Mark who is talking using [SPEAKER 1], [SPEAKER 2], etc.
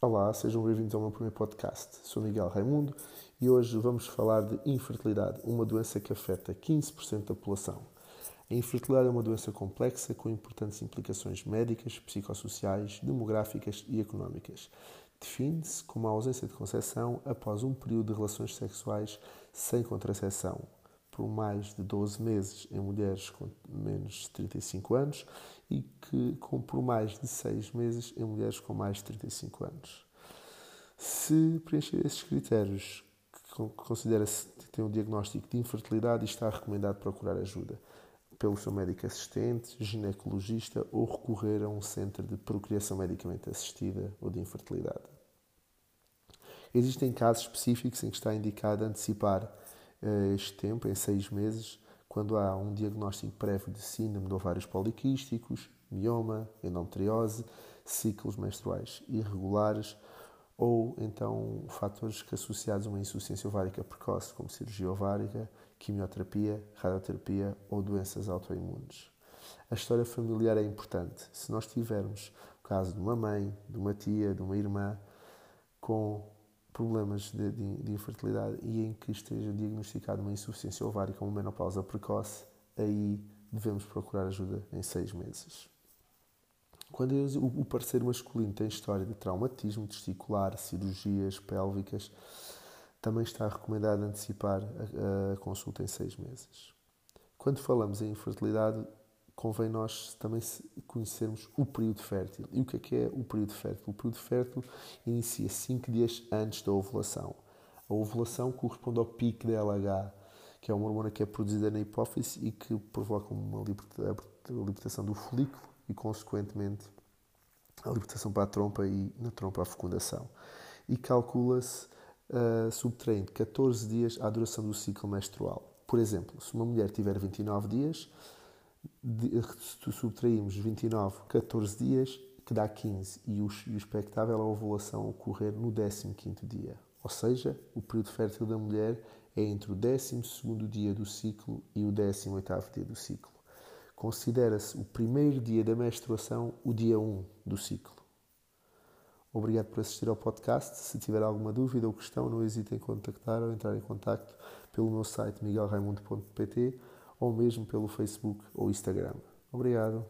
[SPEAKER 1] Olá, sejam bem-vindos ao meu primeiro podcast. Sou Miguel Raimundo e hoje vamos falar de infertilidade, uma doença que afeta 15% da população. A infertilidade é uma doença complexa com importantes implicações médicas, psicossociais, demográficas e económicas. Define-se como a ausência de concepção após um período de relações sexuais sem contracepção, por mais de 12 meses em mulheres com menos de 35 anos e que com por mais de 6 meses em mulheres com mais de 35 anos. Se preencher esses critérios, considera-se que tem um diagnóstico de infertilidade, está recomendado procurar ajuda pelo seu médico assistente, ginecologista ou recorrer a um centro de procriação medicamente assistida ou de infertilidade. Existem casos específicos em que está indicado antecipar este tempo, em seis meses, quando há um diagnóstico prévio de síndrome de ovários poliquísticos, mioma, endometriose, ciclos menstruais irregulares ou então fatores que associados a uma insuficiência ovárica precoce, como cirurgia ovárica, quimioterapia, radioterapia ou doenças autoimunes. A história familiar é importante. Se nós tivermos o caso de uma mãe, de uma tia, de uma irmã com problemas de, de, de, infertilidade e em que esteja diagnosticada uma insuficiência ovárica ou uma menopausa precoce, aí devemos procurar ajuda em seis meses. Quando o parceiro masculino tem história de traumatismo testicular, cirurgias pélvicas, também está recomendado antecipar a, a consulta em seis meses. Quando falamos em infertilidade, convém nós também conhecermos o período fértil. E o que é que é o período fértil? O período fértil inicia 5 dias antes da ovulação. A ovulação corresponde ao pico da LH, que é uma hormona que é produzida na hipófise e que provoca uma libertação do folículo e, consequentemente, a libertação para a trompa e, na trompa, a fecundação. E calcula-se, uh, subtraindo 14 dias à duração do ciclo menstrual. Por exemplo, se uma mulher tiver 29 dias, se subtraímos 29, 14 dias, que dá 15, e o, e o expectável é a ovulação ocorrer no 15 dia. Ou seja, o período fértil da mulher é entre o 12 dia do ciclo e o 18 dia do ciclo. Considera-se o primeiro dia da menstruação o dia 1 do ciclo. Obrigado por assistir ao podcast. Se tiver alguma dúvida ou questão, não hesite em contactar ou entrar em contato pelo meu site miguelraimundo.pt ou mesmo pelo Facebook ou Instagram. Obrigado.